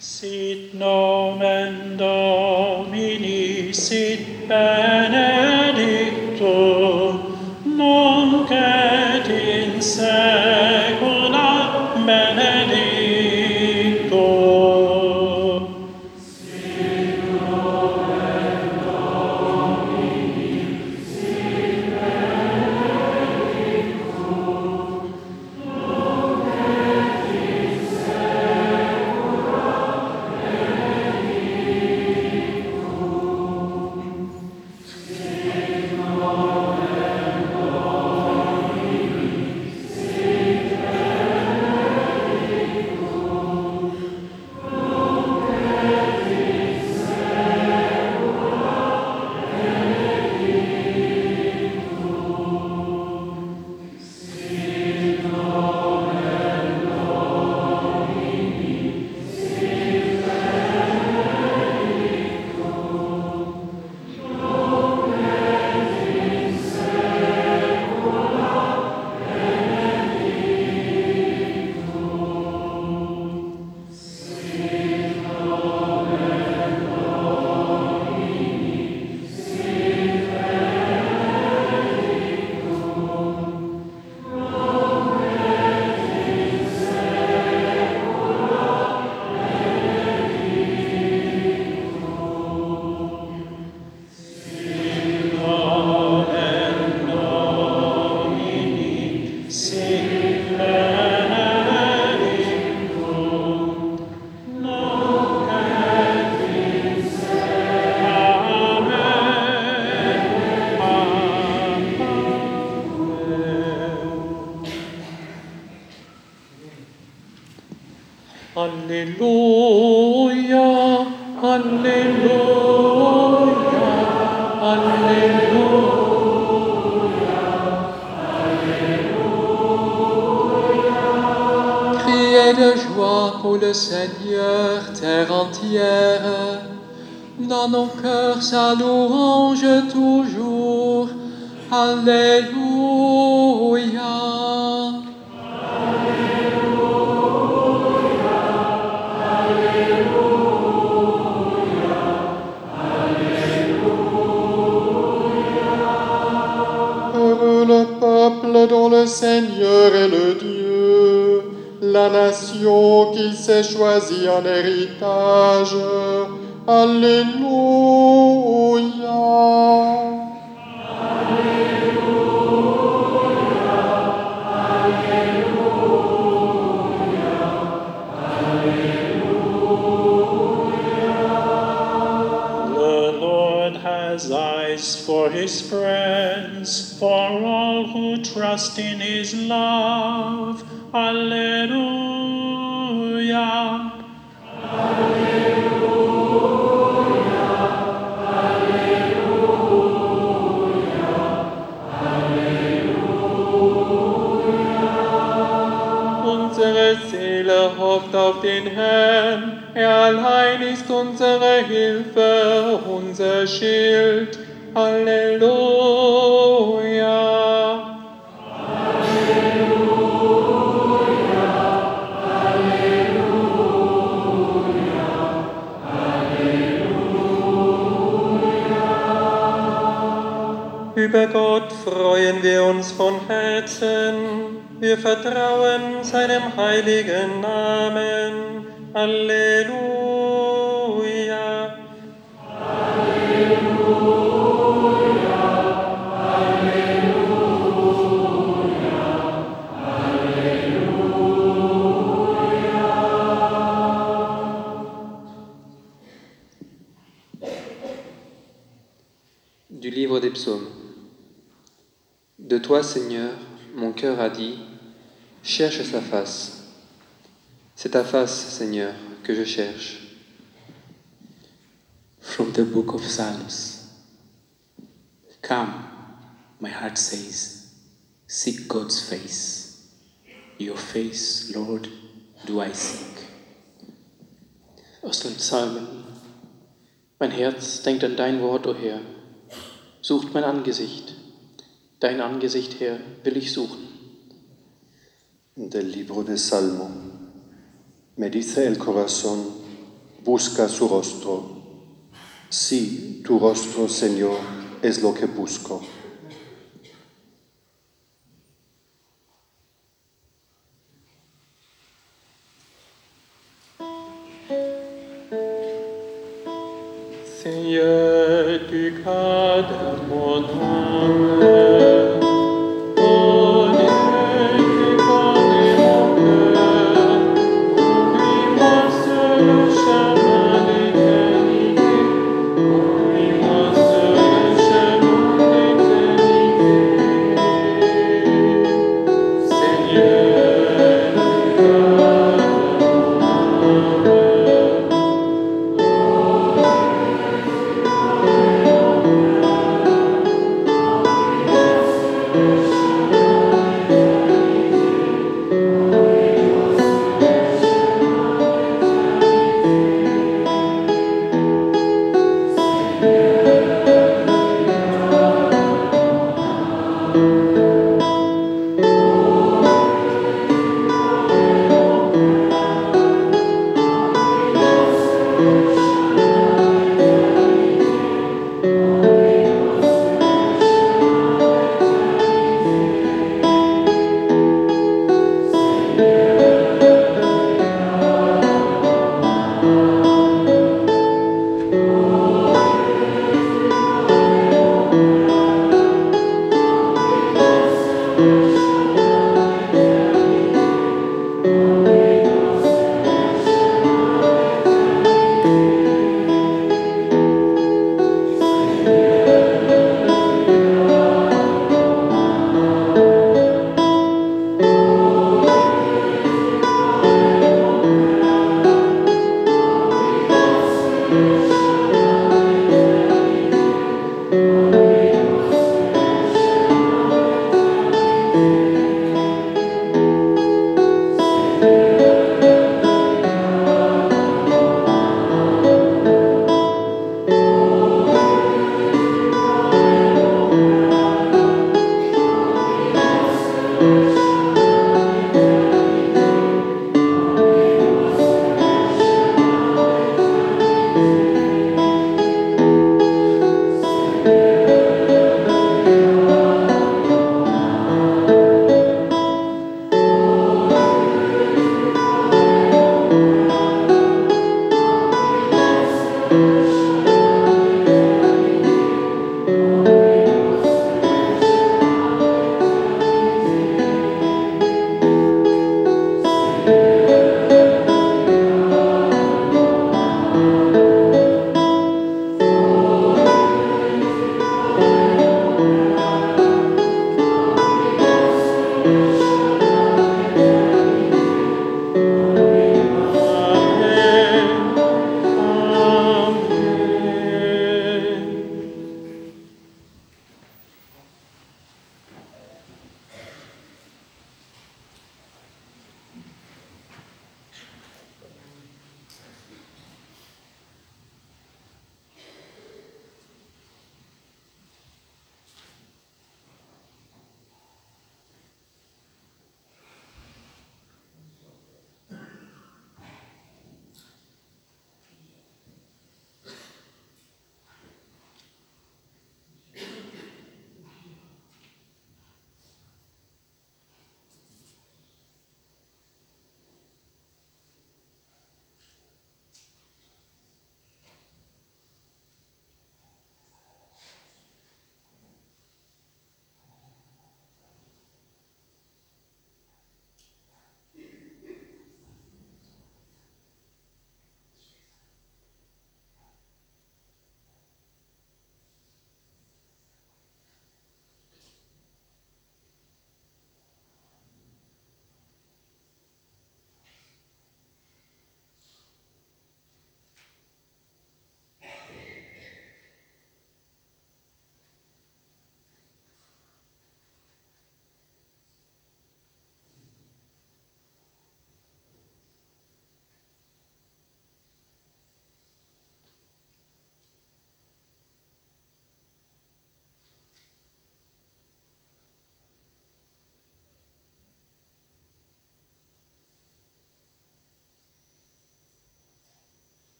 Sit nomen Domini, sit bene. Seigneur est le Dieu, la nation qu'il s'est choisie en héritage. Alléluia. The for his friends, for all who trust in his love. Alleluia. Unsere Seele hofft auf den Herrn, er allein ist unsere Hilfe, unser Schild. Halleluja. Über Gott freuen wir uns von Herzen. Wir vertrauen seinem heiligen Namen. Halleluja. De toi, Seigneur, mon cœur a dit, cherche sa face. C'est ta face, Seigneur, que je cherche. From the book of Psalms Come, my heart says, seek God's face. Your face, Lord, do I seek. Aus den Psalmen. Mein Herz denkt an dein Wort, o Herr. Sucht mein Angesicht. Dein Angesicht, Herr, will ich suchen. Del libro de Salmo. Me dice el corazón, busca su rostro. Sí, tu rostro, Señor, es lo que busco. 摩诃般。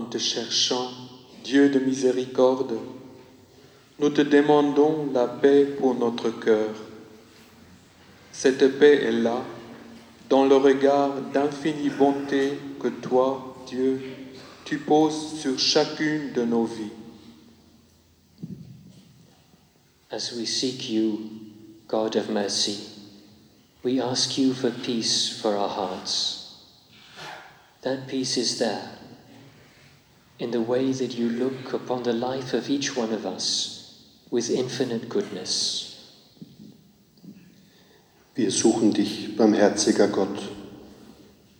En te cherchant, Dieu de miséricorde. Nous te demandons la paix pour notre cœur. Cette paix est là, dans le regard d'infinie bonté que toi, Dieu, tu poses sur chacune de nos vies. As we seek you, God of mercy, we ask you for peace for our hearts. That peace is there in the way that you look upon the life of each one of us with infinite goodness. Wir suchen dich, barmherziger Gott,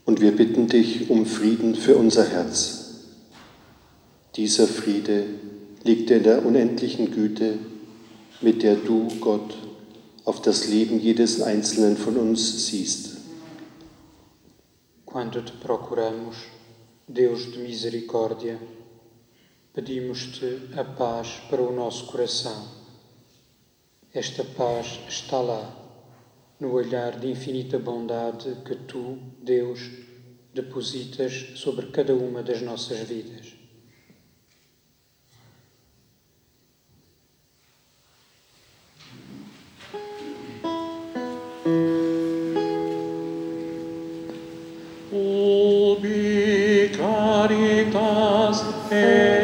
und wir bitten dich um Frieden für unser Herz. Dieser Friede liegt in der unendlichen Güte, mit der du, Gott, auf das Leben jedes Einzelnen von uns siehst. Quando te procuramos, Deus de misericórdia, pedimos-te a paz para o nosso coração. Esta paz está lá, no olhar de infinita bondade que tu, Deus, depositas sobre cada uma das nossas vidas. caritas et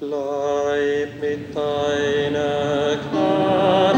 Bleib mit deiner Gnade